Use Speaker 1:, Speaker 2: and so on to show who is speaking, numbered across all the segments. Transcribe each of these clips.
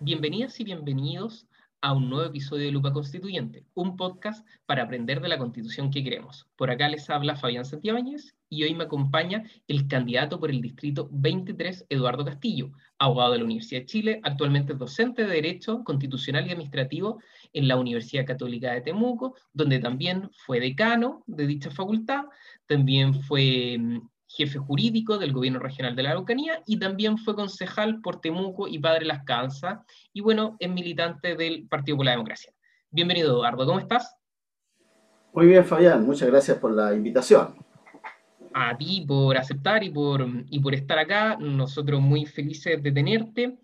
Speaker 1: Bienvenidas y bienvenidos a un nuevo episodio de Lupa Constituyente, un podcast para aprender de la constitución que queremos. Por acá les habla Fabián Santiáñez y hoy me acompaña el candidato por el distrito 23, Eduardo Castillo, abogado de la Universidad de Chile, actualmente docente de Derecho Constitucional y Administrativo en la Universidad Católica de Temuco, donde también fue decano de dicha facultad, también fue mm, jefe jurídico del gobierno regional de la Araucanía y también fue concejal por Temuco y Padre Las Cansas y bueno, es militante del Partido por la Democracia. Bienvenido Eduardo, ¿cómo estás?
Speaker 2: Muy bien Fabián, muchas gracias por la invitación.
Speaker 1: A ti por aceptar y por, y por estar acá, nosotros muy felices de tenerte.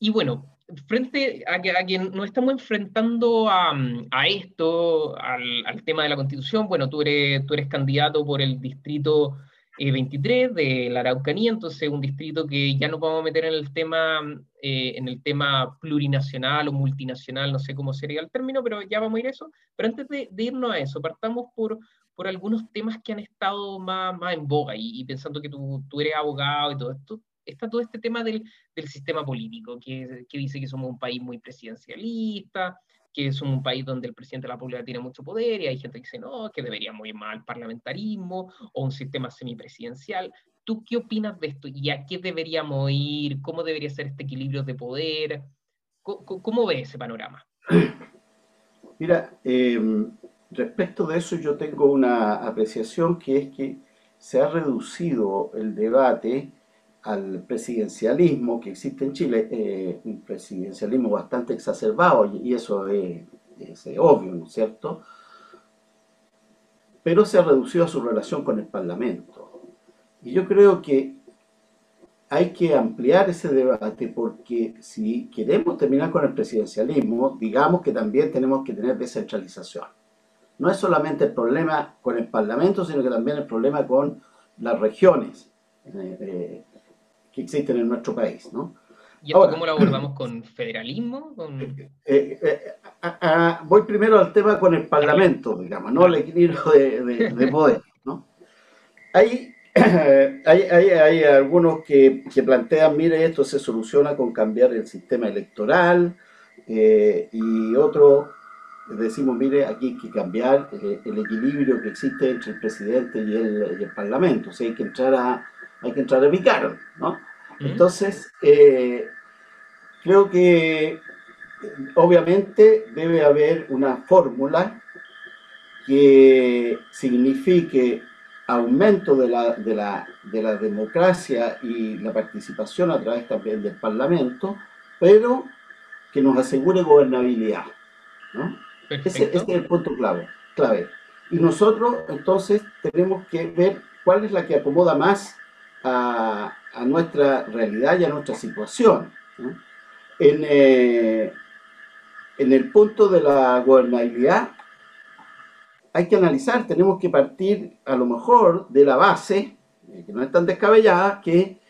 Speaker 1: Y bueno, frente a que, a nos estamos enfrentando a, a esto, al, al, tema de la constitución, bueno, tú eres, tú eres candidato por el distrito 23 de la Araucanía, entonces un distrito que ya nos vamos a meter en el tema, eh, en el tema plurinacional o multinacional, no sé cómo sería el término, pero ya vamos a ir a eso. Pero antes de, irnos a eso, partamos por, por algunos temas que han estado más, más en boga y, pensando que tú, tú, eres abogado y todo esto, está todo este tema del, del sistema político, que, que dice que somos un país muy presidencialista, que es un país donde el presidente de la República tiene mucho poder y hay gente que dice, no, que deberíamos ir más al parlamentarismo o un sistema semipresidencial. ¿Tú qué opinas de esto? ¿Y a qué deberíamos ir? ¿Cómo debería ser este equilibrio de poder? ¿Cómo, cómo ves ese panorama?
Speaker 2: Mira, em, respecto de eso yo tengo una apreciación que es que se ha reducido el debate al presidencialismo que existe en Chile, eh, un presidencialismo bastante exacerbado, y, eso es, obvio, ¿no es cierto? Pero se ha reducido a su relación con el Parlamento. Y yo creo que hay que ampliar ese debate porque si queremos terminar con el presidencialismo, digamos que también tenemos que tener descentralización. No es solamente el problema con el Parlamento, sino que también el problema con las regiones. Eh, eh, que existen en nuestro país. ¿no?
Speaker 1: ¿Y esto cómo lo abordamos con federalismo? Eh,
Speaker 2: eh, eh, voy primero al tema con el Parlamento, digamos, ¿no? El equilibrio de, poder. ¿no? Hay, hay, hay, hay, algunos que, que, plantean, mire, esto se soluciona con cambiar el sistema electoral, y otros decimos, mire, aquí hay que cambiar el, equilibrio que existe entre el presidente y el, y el Parlamento, o sea, hay que entrar a, hay que entrar a picar, ¿no? Entonces, eh, creo que obviamente debe haber una fórmula que signifique aumento de la, de, la, de la democracia y la participación a través también del Parlamento, pero que nos asegure gobernabilidad. ¿no? Ese, es el punto clave, clave. Y nosotros entonces tenemos que ver cuál es la que acomoda más a, a nuestra realidad y a nuestra situación. En, eh, en el punto de la gobernabilidad hay que analizar, tenemos que partir a lo mejor de la base, eh, que no es tan descabellada, que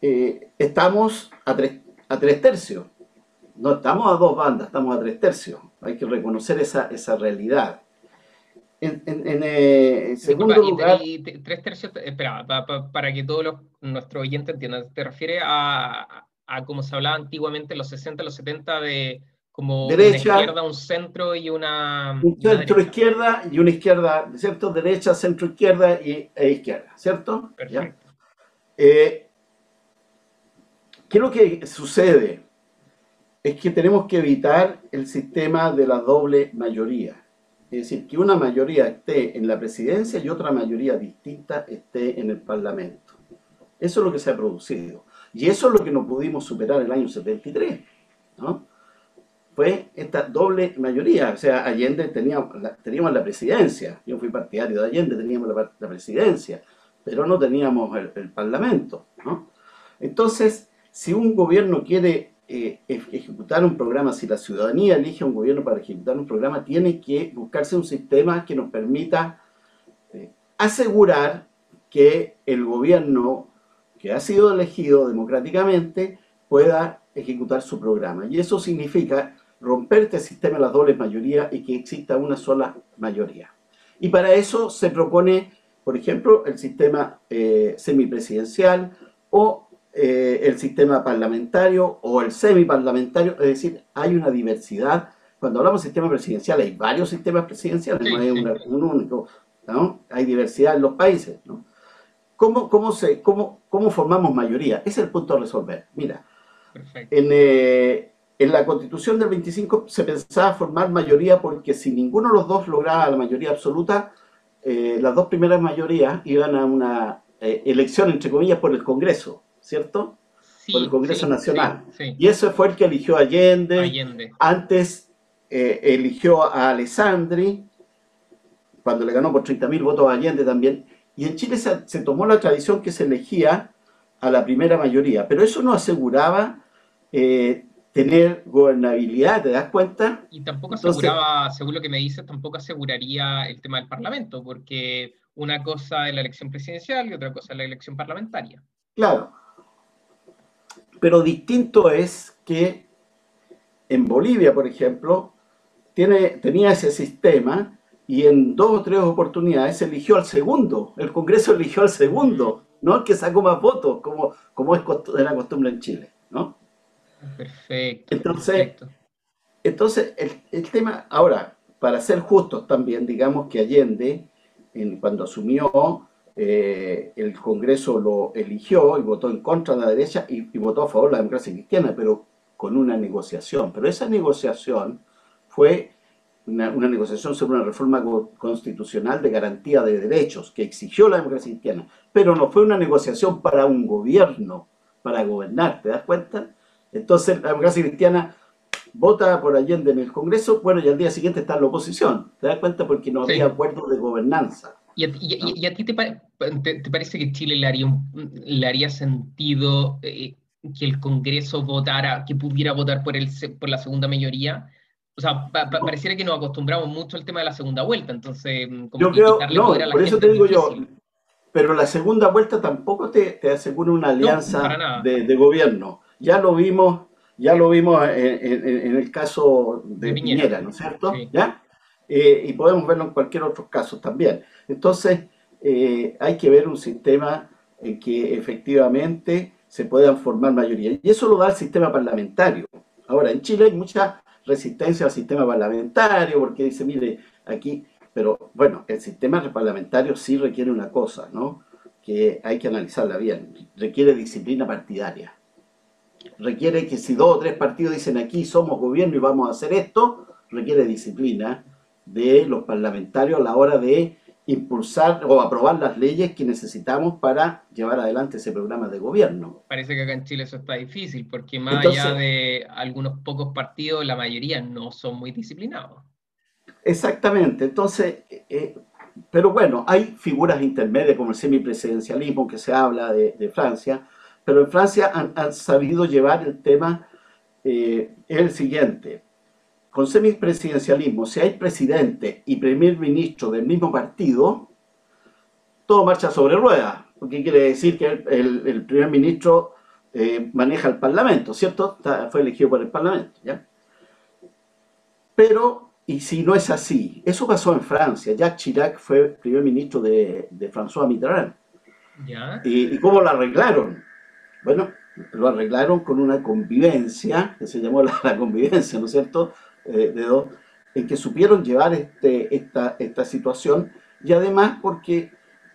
Speaker 2: eh, estamos a tres, a tres tercios. No estamos a dos bandas, estamos a tres tercios. Hay que reconocer esa, esa realidad. En,
Speaker 1: eh, segundo lugar... tres tercios, espera, para que todos los, nuestros oyentes entiendan, ¿te refieres a, a como se hablaba antiguamente en los 60, los 70 de como
Speaker 2: derecha,
Speaker 1: una izquierda, un centro y una...
Speaker 2: Un centro izquierda y una izquierda, ¿cierto? Derecha, centro izquierda y, e izquierda, ¿cierto? Perfecto. Eh, ¿Qué es lo que sucede? Es que tenemos que evitar el sistema de la doble mayoría. Es decir, que una mayoría esté en la presidencia y otra mayoría distinta esté en el Parlamento. Eso es lo que se ha producido. Y eso es lo que no pudimos superar el año 73. ¿no? Fue esta doble mayoría. O sea, Allende teníamos la, teníamos la presidencia. Yo fui partidario de Allende, teníamos la, presidencia. Pero no teníamos el, el Parlamento. ¿no? Entonces, si un gobierno quiere eh, ejecutar un programa, si la ciudadanía elige un gobierno para ejecutar un programa, tiene que buscarse un sistema que nos permita eh, asegurar que el gobierno que ha sido elegido democráticamente pueda ejecutar su programa. Y eso significa romper este sistema de las dobles mayorías y que exista una sola mayoría. Y para eso se propone, por ejemplo, el sistema eh, semipresidencial o eh, el sistema parlamentario o el semiparlamentario, es decir, hay una diversidad. Cuando hablamos de sistema presidencial, hay varios sistemas presidenciales, no hay un único, ¿no? Hay diversidad en los países, ¿no? ¿Cómo, cómo, se, cómo, ¿Cómo formamos mayoría? Ese es el punto a resolver. Mira, en, eh, en la constitución del 25 se pensaba formar mayoría porque si ninguno de los dos lograba la mayoría absoluta, eh, las dos primeras mayorías iban a una elección, entre comillas, por el Congreso. ¿Cierto? por el Congreso Nacional. y ese fue el que eligió a Allende. Antes eh, eligió a Alessandri, cuando le ganó por 30.000 votos a Allende también. Y en Chile se, tomó la tradición que se elegía a la primera mayoría, pero eso no aseguraba eh, tener gobernabilidad, ¿te das cuenta?
Speaker 1: Y tampoco aseguraba, según lo que me dices, tampoco aseguraría el tema del Parlamento, porque una cosa es la elección presidencial y otra cosa es la elección parlamentaria.
Speaker 2: Claro, pero distinto es que en Bolivia, por ejemplo, tiene, tenía ese sistema y en dos o tres oportunidades eligió al segundo. El Congreso eligió al segundo, no el que sacó más votos, como, como es de la costumbre en Chile. ¿no?
Speaker 1: Perfecto.
Speaker 2: Entonces, entonces el, tema, ahora, para ser justos también, digamos que Allende, en, cuando asumió, eh, el Congreso lo eligió y votó en contra de la derecha y, votó a favor de la democracia cristiana, pero con una negociación. Pero esa negociación fue una, negociación sobre una reforma constitucional de garantía de derechos que exigió la democracia cristiana, pero no fue una negociación para un gobierno, para gobernar, ¿te das cuenta? Entonces la democracia cristiana vota por Allende en el Congreso, bueno, y al día siguiente está en la oposición, ¿te das cuenta? Porque no había acuerdo de gobernanza.
Speaker 1: ¿Y a, ti te, parece que Chile le haría, le haría sentido eh, que el Congreso votara, que pudiera votar por, el, por la segunda mayoría? O sea, pareciera que nos acostumbramos mucho al tema de la segunda vuelta, entonces...
Speaker 2: Mm, como yo creo, no, por eso te digo yo, pero la segunda vuelta tampoco te, te asegura una alianza de, gobierno. Ya lo vimos, ya lo vimos en, el caso de, Piñera, ¿no es cierto? ¿Ya? Eh, y podemos verlo en cualquier otro caso también. Entonces, eh, hay que ver un sistema en que efectivamente se puedan formar mayoría. Y eso lo da el sistema parlamentario. Ahora, en Chile hay mucha resistencia al sistema parlamentario, porque dice, mire, aquí, pero bueno, el sistema parlamentario sí requiere una cosa, ¿no? Que hay que analizarla bien. Requiere disciplina partidaria. Requiere que si dos o tres partidos dicen aquí somos gobierno y vamos a hacer esto, requiere disciplina de los parlamentarios a la hora de impulsar o aprobar las leyes que necesitamos para llevar adelante ese programa de gobierno.
Speaker 1: Parece que acá en Chile eso está difícil, porque más allá de algunos pocos partidos, la mayoría no son muy disciplinados.
Speaker 2: Exactamente, entonces, eh, pero bueno, hay figuras intermedias como el semipresidencialismo que se habla de, Francia, pero en Francia han, sabido llevar el tema, eh, el siguiente, con semipresidencialismo, si hay presidente y primer ministro del mismo partido, todo marcha sobre ruedas, porque quiere decir que el, primer ministro eh, maneja el parlamento, ¿cierto? fue elegido por el parlamento, ¿ya? Pero, y si no es así, eso pasó en Francia, Jacques Chirac fue primer ministro de, François Mitterrand. ¿Ya? ¿Y, cómo lo arreglaron? Bueno, lo arreglaron con una convivencia, que se llamó la convivencia, ¿no es cierto?, eh, de dos, en que supieron llevar este, esta, esta situación y además porque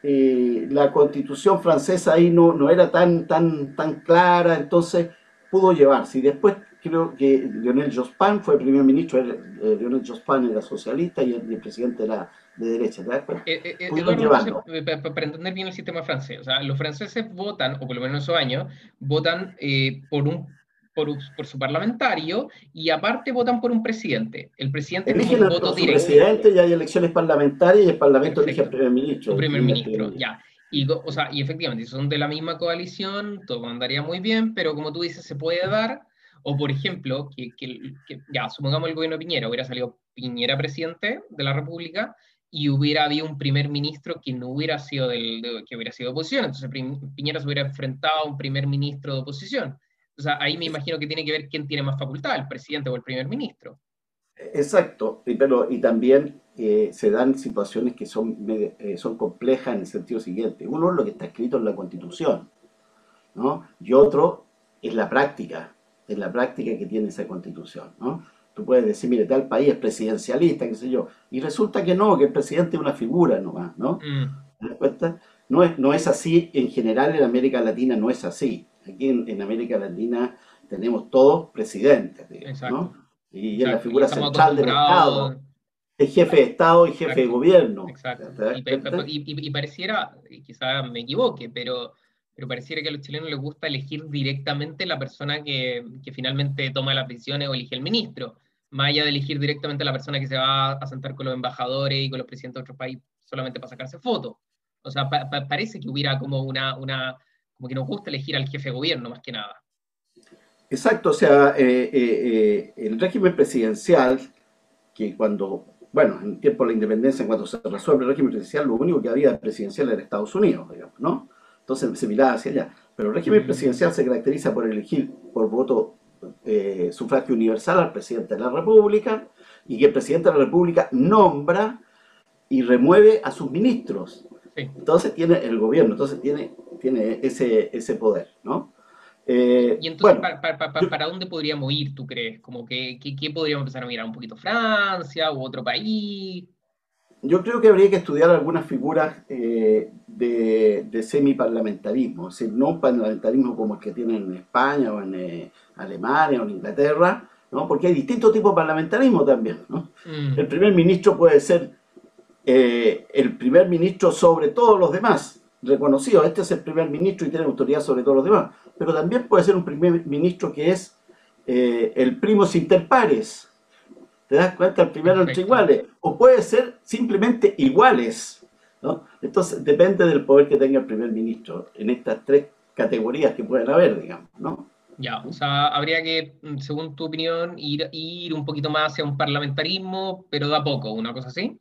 Speaker 2: eh, la constitución francesa ahí no, no era tan, tan, tan clara, entonces pudo llevarse. Y después creo que Lionel Jospin fue primer ministro, eh, Lionel Jospin era socialista y el, presidente era de derecha.
Speaker 1: Eh, para entender bien el sistema francés, o sea, los franceses votan, o por lo menos en esos años, votan por un por, su parlamentario y aparte votan por un presidente. El presidente
Speaker 2: Eligen un voto directo. presidente y hay elecciones parlamentarias y el parlamento elige al primer ministro.
Speaker 1: El primer ministro, ya. Y, o sea, y efectivamente, si son de la misma coalición, todo andaría muy bien, pero como tú dices, se puede dar, o por ejemplo, que, que, ya, supongamos el gobierno de Piñera, hubiera salido Piñera presidente de la República, y hubiera habido un primer ministro que no hubiera sido del, que hubiera sido de oposición, entonces Piñera se hubiera enfrentado a un primer ministro de oposición. O sea, ahí me imagino que tiene que ver quién tiene más facultad, el presidente o el primer ministro.
Speaker 2: Exacto, pero, y también eh, se dan situaciones que son, eh, son complejas en el sentido siguiente. Uno es lo que está escrito en la Constitución. ¿no? Y otro es la práctica, es la práctica que tiene esa constitución, ¿no? Tú puedes decir, mire, tal país es presidencialista, qué sé yo, y resulta que no, que el presidente es una figura nomás, ¿no? Mm. ¿Te das cuenta? No es, no es así, en general en América Latina no es así. Aquí en, América Latina tenemos todos presidentes, ¿no? Y es la figura central del Estado. Es jefe de Estado y jefe de gobierno.
Speaker 1: Exacto. Y, pareciera, quizá me equivoque, pero, pero pareciera que a los chilenos les gusta elegir directamente la persona que, que finalmente toma las decisiones o elige el ministro, más allá de elegir directamente a la persona que se va a sentar con los embajadores y con los presidentes de otros países solamente para sacarse fotos. O sea, parece que hubiera como una, una, como que nos gusta elegir al jefe de gobierno más que nada.
Speaker 2: Exacto, o sea, eh, eh, eh, el régimen presidencial, que cuando, bueno, en tiempo de la independencia, cuando se resuelve el régimen presidencial, lo único que había presidencial era Estados Unidos, digamos, ¿no? Entonces se miraba hacia allá. Pero el régimen presidencial se caracteriza por elegir por voto sufragio universal al presidente de la República y que el presidente de la República nombra y remueve a sus ministros. Entonces tiene el gobierno, entonces tiene, tiene ese, ese poder, ¿no?
Speaker 1: Eh, y entonces, para, dónde podríamos ir, tú crees? Como que, ¿Qué podríamos empezar a mirar? ¿Un poquito Francia u otro país?
Speaker 2: Yo creo que habría que estudiar algunas figuras eh, de, de semiparlamentarismo, es decir, no un parlamentarismo como el que tienen en España o en eh, Alemania o en Inglaterra, ¿no? porque hay distintos tipos de parlamentarismo también. ¿no? Mm. El primer ministro puede ser el primer ministro sobre todos los demás, reconocido, este es el primer ministro y tiene autoridad sobre todos los demás pero también puede ser un primer ministro que es eh, el primo inter pares. ¿Te das cuenta? El primero entre iguales. O puede ser simplemente iguales. ¿no? Entonces depende del poder que tenga el primer ministro en estas tres categorías que pueden haber, digamos. ¿no?
Speaker 1: Ya, o sea, habría que, mm, según tu opinión, ir, ir un poquito más hacia un parlamentarismo, pero da poco, una cosa así.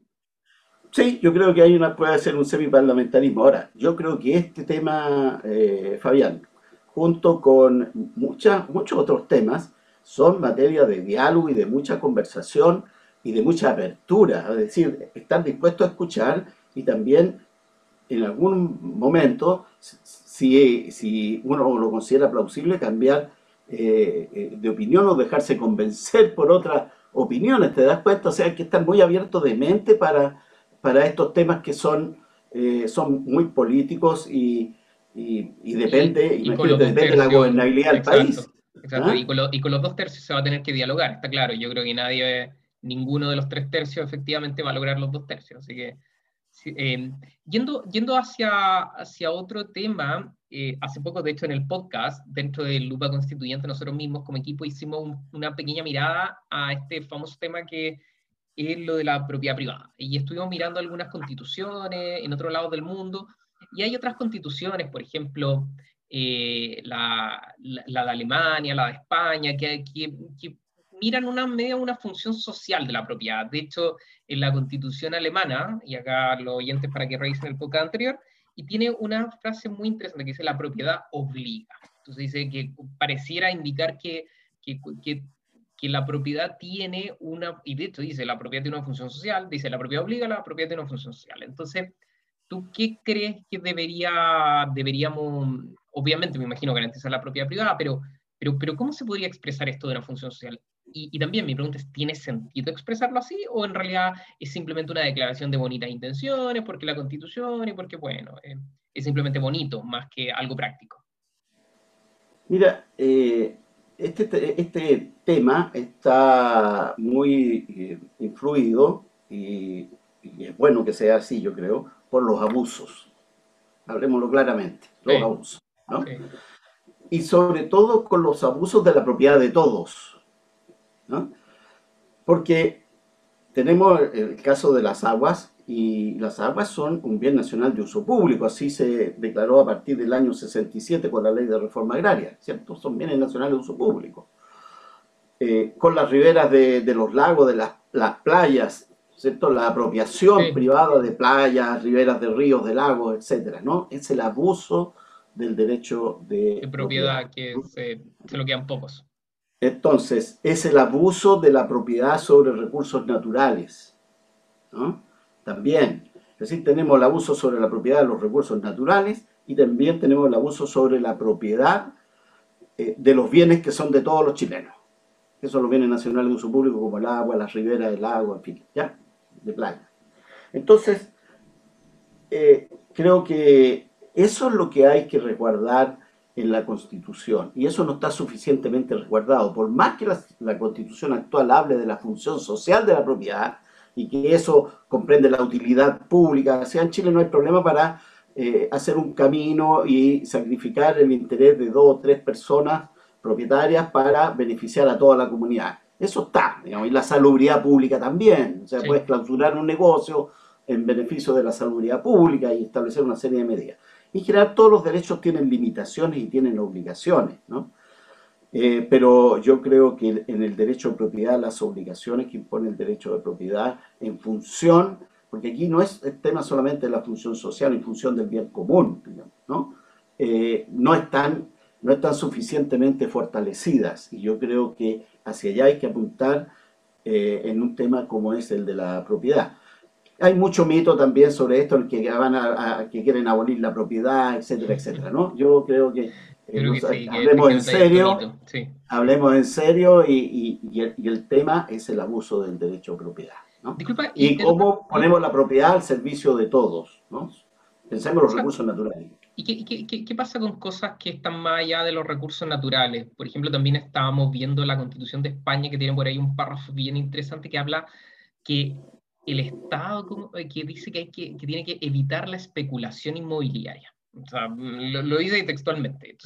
Speaker 2: Sí, yo creo que hay una, puede ser un semiparlamentarismo. Ahora, yo creo que este tema, eh, Fabián, junto con muchas, muchos otros temas, son materia de diálogo y de mucha conversación y de mucha apertura, es decir, estar dispuesto a escuchar y también en algún momento, si, si uno lo considera plausible, cambiar eh, eh, de opinión o dejarse convencer por otras opiniones, ¿te das cuenta? O sea, hay que estar muy abierto de mente para, para estos temas que son, eh, son muy políticos y, y, depende, y, depende de la gobernabilidad del país.
Speaker 1: Exacto, ¿Ah? y, con y, con los dos tercios se va a tener que dialogar, está claro. Yo creo que nadie, ninguno de los tres tercios efectivamente va a lograr los dos tercios. Así que, eh, yendo, yendo hacia, hacia otro tema, eh, hace poco, de hecho, en el podcast, dentro del Lupa Constituyente, nosotros mismos como equipo hicimos una pequeña mirada a este famoso tema que es lo de la propiedad privada. Y estuvimos mirando algunas constituciones en otros lados del mundo y hay otras constituciones, por ejemplo, eh, la, la, de Alemania, la de España, que, que, miran una media una función social de la propiedad. De hecho, en la constitución alemana, y acá los oyentes para que revisen el podcast anterior, y tiene una frase muy interesante que dice la propiedad obliga. Entonces dice que pareciera indicar que, que, que, que, la propiedad tiene una, y de hecho dice la propiedad tiene una función social, dice la propiedad obliga, la propiedad tiene una función social. Entonces, ¿tú qué crees que debería, deberíamos, obviamente me imagino garantizar la propiedad privada, pero, pero, pero ¿cómo se podría expresar esto de una función social? Y, también mi pregunta es, ¿tiene sentido expresarlo así o en realidad es simplemente una declaración de bonitas intenciones porque la constitución y porque, bueno, eh, es simplemente bonito más que algo práctico?
Speaker 2: Mira, eh, este, este tema está muy eh, influido y, y, es bueno que sea así, yo creo, por los abusos. Hablemoslo claramente, los abusos. ¿no? Y sobre todo con los abusos de la propiedad de todos. ¿no? Porque tenemos el caso de las aguas y las aguas son un bien nacional de uso público, así se declaró a partir del año 67 con la ley de reforma agraria, ¿cierto? Son bienes nacionales de uso público. Eh, con las riberas de, de, los lagos, de las, las playas, ¿cierto? La apropiación privada de playas, riberas de ríos, de lagos, etcétera, ¿no? Es el abuso del derecho de,
Speaker 1: propiedad, que se, lo quedan pocos.
Speaker 2: Entonces, es el abuso de la propiedad sobre recursos naturales, ¿no? También, es decir, tenemos el abuso sobre la propiedad de los recursos naturales y también tenemos el abuso sobre la propiedad eh, de los bienes que son de todos los chilenos, que son los bienes nacionales de uso público como el agua, las riberas del agua, en fin, ¿ya? De playa. Entonces, eh, creo que eso es lo que hay que resguardar en la Constitución, y eso no está suficientemente resguardado. Por más que la, Constitución actual hable de la función social de la propiedad, y que eso comprende la utilidad pública, o sea, en Chile no hay problema para eh, hacer un camino y sacrificar el interés de dos o tres personas propietarias para beneficiar a toda la comunidad. Eso está, digamos, y la salubridad pública también. O sea, puedes clausurar un negocio en beneficio de la salubridad pública y establecer una serie de medidas. En general, todos los derechos tienen limitaciones y tienen obligaciones, ¿no? Eh, pero yo creo que en el derecho de propiedad, las obligaciones que impone el derecho de propiedad en función porque aquí no es el tema solamente de la función social en función del bien común, ¿no? Eh, no, están, no están suficientemente fortalecidas y yo creo que hacia allá hay que apuntar eh, en un tema como es el de la propiedad. Hay mucho mito también sobre esto, el que, van a, que quieren abolir la propiedad, etcétera, etcétera, ¿no? Yo creo que, hablemos, en serio, hablemos en serio, y, y el tema es el abuso del derecho a propiedad y, cómo ponemos la propiedad al servicio de todos, ¿no? Pensemos en los recursos naturales.
Speaker 1: ¿Y qué, qué, pasa con cosas que están más allá de los recursos naturales? Por ejemplo, también estábamos viendo la Constitución de España, que tiene por ahí un párrafo bien interesante que habla que el Estado eh, que dice que, hay que, que tiene que evitar la especulación inmobiliaria. O sea, lo, dice textualmente.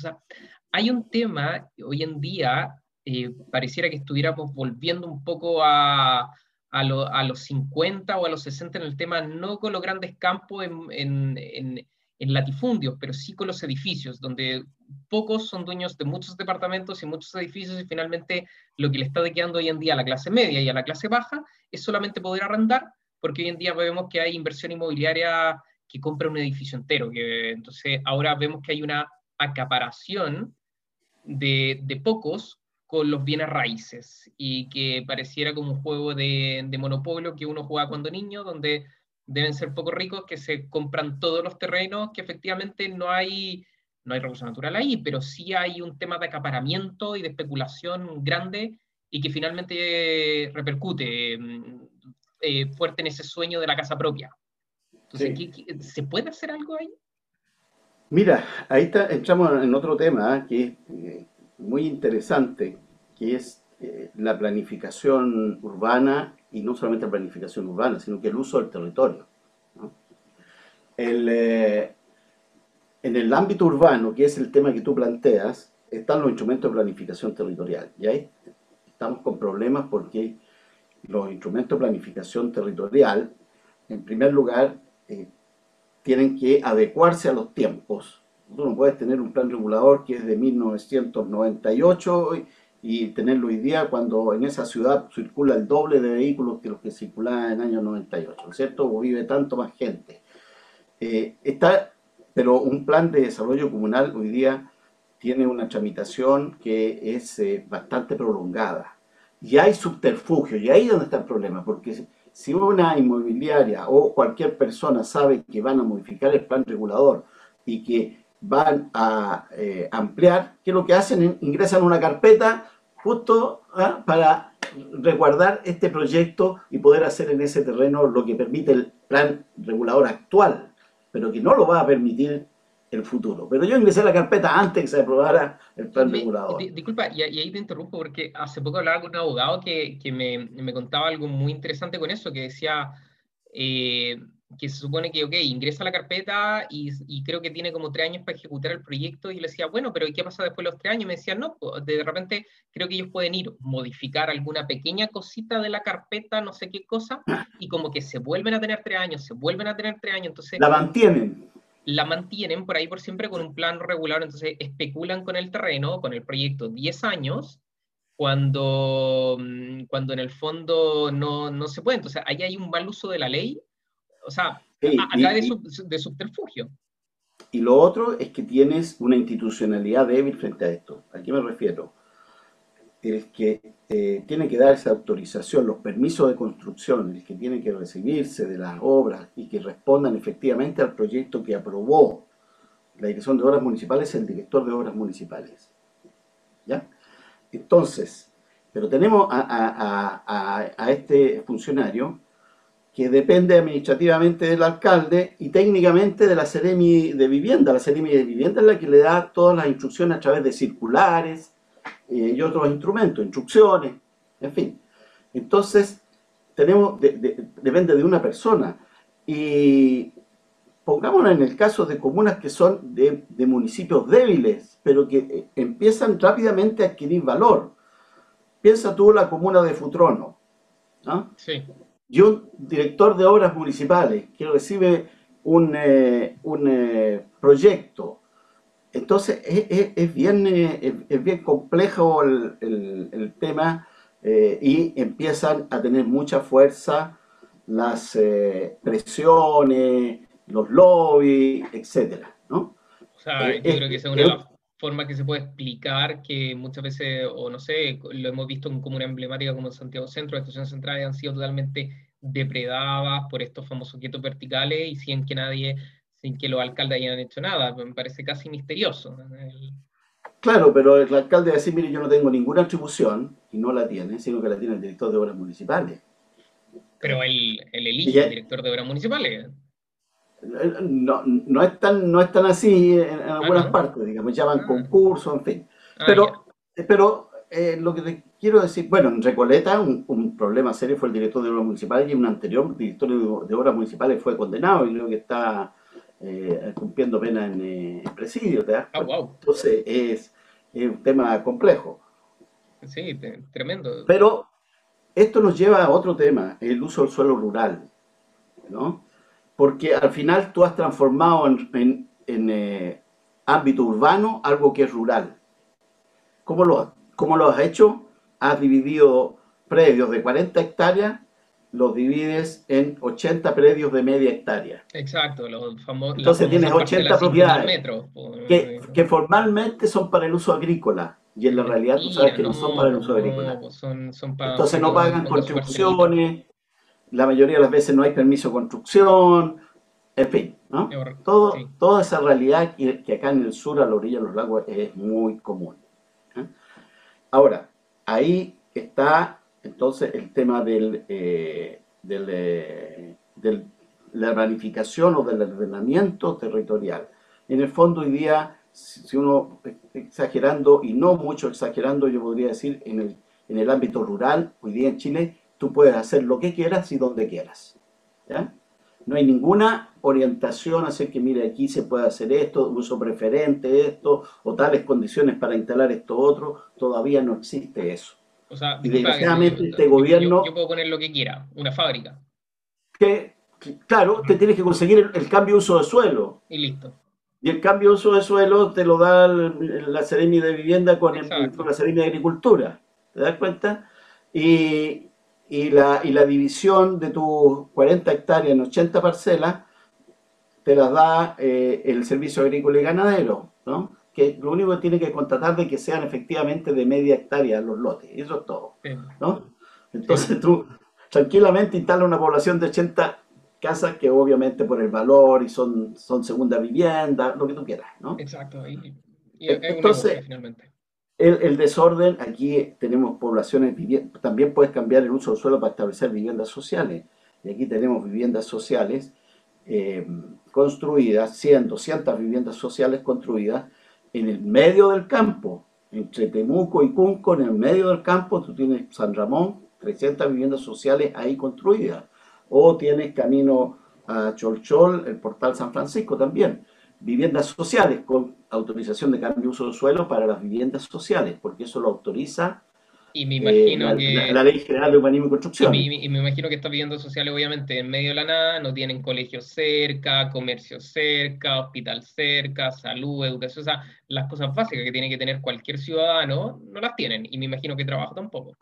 Speaker 1: Hay un tema, hoy en día, eh, pareciera que estuviéramos volviendo un poco a, los 50 o a los 60 en el tema, no con los grandes campos en, latifundios, pero sí con los edificios, donde pocos son dueños de muchos departamentos y muchos edificios y finalmente lo que le está quedando hoy en día a la clase media y a la clase baja es solamente poder arrendar, porque hoy en día vemos que hay inversión inmobiliaria que compra un edificio entero, que entonces ahora vemos que hay una acaparación de, de pocos con los bienes raíces y que pareciera como un juego de, monopolio que uno juega cuando niño, donde deben ser poco ricos que se compran todos los terrenos, que efectivamente no hay, no hay recurso natural ahí, pero sí hay un tema de acaparamiento y de especulación grande y que finalmente repercute mm, eh, fuerte en ese sueño de la casa propia. Entonces, se puede hacer algo ahí?
Speaker 2: Mira, ahí está, entramos en otro tema ¿eh? que es eh, muy interesante, que es eh, la planificación urbana, y no solamente la planificación urbana, sino que el uso del territorio. Eh, en el ámbito urbano, que es el tema que tú planteas, están los instrumentos de planificación territorial. Y ahí estamos con problemas porque los instrumentos de planificación territorial, en primer lugar, eh, tienen que adecuarse a los tiempos Tú no puedes tener un plan regulador que es de 1998 y, tenerlo hoy día cuando en esa ciudad circula el doble de vehículos que los que circulaban en el año 98, ¿cierto? O vive tanto más gente. Eh, está, pero un plan de desarrollo comunal hoy día tiene una tramitación que es eh, bastante prolongada. Y hay subterfugio, y ahí es donde está el problema, porque si una inmobiliaria o cualquier persona sabe que van a modificar el plan regulador y que van a eh, ampliar, que lo que hacen ingresan una carpeta justo ¿ah? para resguardar este proyecto y poder hacer en ese terreno lo que permite el plan regulador actual, pero que no lo va a permitir el futuro. Pero yo ingresé la carpeta antes que se aprobara el plan regulador.
Speaker 1: disculpa, y, ahí te interrumpo porque hace poco hablaba con un abogado que, que me, me, contaba algo muy interesante con eso, que decía... Eh, que se supone que, ok, ingresa a la carpeta y, y, creo que tiene como tres años para ejecutar el proyecto y le decía, bueno, pero ¿qué pasa después de los tres años? me decía, no, de repente creo que ellos pueden ir, modificar alguna pequeña cosita de la carpeta, no sé qué cosa, y como que se vuelven a tener tres años, se vuelven a tener tres años, entonces...
Speaker 2: La mantienen.
Speaker 1: La mantienen por ahí por siempre con un plan regular, entonces especulan con el terreno, con el proyecto 10 años, cuando, mm, cuando en el fondo no, no se puede. Entonces, ahí hay un mal uso de la ley o sea, acá de, de subterfugio.
Speaker 2: Y lo otro es que tienes una institucionalidad débil frente a esto. ¿A qué me refiero? El que eh, tiene que dar esa autorización, los permisos de construcción, el que tiene que recibirse de las obras y que respondan efectivamente al proyecto que aprobó la dirección de obras municipales es el director de obras municipales. ¿Ya? Entonces, pero tenemos a, este funcionario que depende administrativamente del alcalde y técnicamente de la Seremi de Vivienda. La Seremi de Vivienda es la que le da todas las instrucciones a través de circulares eh, y otros instrumentos, instrucciones, en fin. Entonces, tenemos, depende de una persona. Y pongámonos en el caso de comunas que son de, municipios débiles, pero que eh, empiezan rápidamente a adquirir valor. Piensa tú la comuna de Futrono, ¿no? Sí. Y un director de obras municipales que recibe un, eh, eh, proyecto. Entonces es, bien, es, bien complejo el, tema y empiezan a tener mucha fuerza las presiones, los lobbies, etcétera, ¿no?
Speaker 1: O sea, eh, yo creo que esa es una de las formas que se puede explicar que muchas veces, o no sé, lo hemos visto en como una emblemática como Santiago Centro, las estaciones centrales han sido totalmente depredadas por estos famosos quietos verticales y sin que nadie, sin que los alcaldes hayan hecho nada. Me parece casi misterioso.
Speaker 2: Claro, pero el alcalde va a decir, mire, yo no tengo ninguna atribución, y no la tiene, sino que la tiene el director de obras municipales.
Speaker 1: Pero él, él elige el director de obras municipales.
Speaker 2: No, no, es tan, no es así en, ah, algunas partes, digamos, llaman ah. concursos, en fin. Ah, pero pero eh, lo que te quiero decir, bueno, en Recoleta un, problema serio fue el director de obras municipales y un anterior director de, obras municipales fue condenado y creo que está eh, cumpliendo pena en, eh, presidio. Entonces es, es, un tema complejo.
Speaker 1: Sí, tremendo.
Speaker 2: Pero esto nos lleva a otro tema, el uso del suelo rural. ¿no? porque al final tú has transformado en, eh, ámbito urbano algo que es rural. ¿Cómo lo, ¿Cómo lo has hecho? Has dividido predios de 40 hectáreas, los divides en 80 predios de media hectárea.
Speaker 1: Exacto, los famosos.
Speaker 2: Entonces tienes 80 propiedades que, que, formalmente son para el uso agrícola. Y en la realidad tú sabes que no, son para el uso agrícola. Entonces no pagan contribuciones, la mayoría de las veces no hay permiso de construcción, en fin, ¿no? Todo, Toda esa realidad que, acá en el sur, a la orilla de los lagos, es muy común. ¿eh? Ahora, ahí está entonces el tema del, eh, eh, del, de la planificación o del ordenamiento territorial. En el fondo hoy día, si uno exagerando y no mucho exagerando, yo podría decir en el, en el ámbito rural, hoy día en Chile tú puedes hacer lo que quieras y donde quieras. No hay ninguna orientación a hacer que, mire, aquí se puede hacer esto, uso preferente esto, o tales condiciones para instalar esto otro, todavía no existe eso.
Speaker 1: O sea, y desgraciadamente este gobierno... Yo, puedo poner lo que quiera, una fábrica.
Speaker 2: Que, claro, te tienes que conseguir el, cambio de uso de suelo.
Speaker 1: Y listo.
Speaker 2: Y el cambio de uso de suelo te lo da la Seremi de Vivienda con, con la Seremi de Agricultura. ¿Te das cuenta? Y, y la, y la división de tus 40 hectáreas en 80 parcelas te las da eh, el Servicio Agrícola y Ganadero, ¿no? Que lo único que tiene que contratar de que sean efectivamente de media hectárea los lotes, eso es todo. ¿no? Entonces tú tranquilamente instalas una población de 80 casas que obviamente por el valor y son, son segunda vivienda, lo que tú quieras. ¿no?
Speaker 1: Exacto, y,
Speaker 2: Entonces, finalmente. El, desorden, aquí tenemos poblaciones, también puedes cambiar el uso del suelo para establecer viviendas sociales. Y aquí tenemos viviendas sociales eh, construidas, 100, 200 viviendas sociales construidas en el medio del campo, entre Temuco y Cunco, en el medio del campo, tú tienes San Ramón, 300 viviendas sociales ahí construidas. O tienes camino a Cholchol, el portal San Francisco también viviendas sociales con autorización de cambio de uso de suelo para las viviendas sociales, porque eso lo autoriza
Speaker 1: y me imagino
Speaker 2: eh,
Speaker 1: que,
Speaker 2: la, Ley General de Urbanismo y Construcción.
Speaker 1: Y me, imagino que estas viviendas sociales, obviamente, en medio de la nada, no tienen colegios cerca, comercio cerca, hospital cerca, salud, educación, o sea, las cosas básicas que tiene que tener cualquier ciudadano, no las tienen, y me imagino que trabajo tampoco.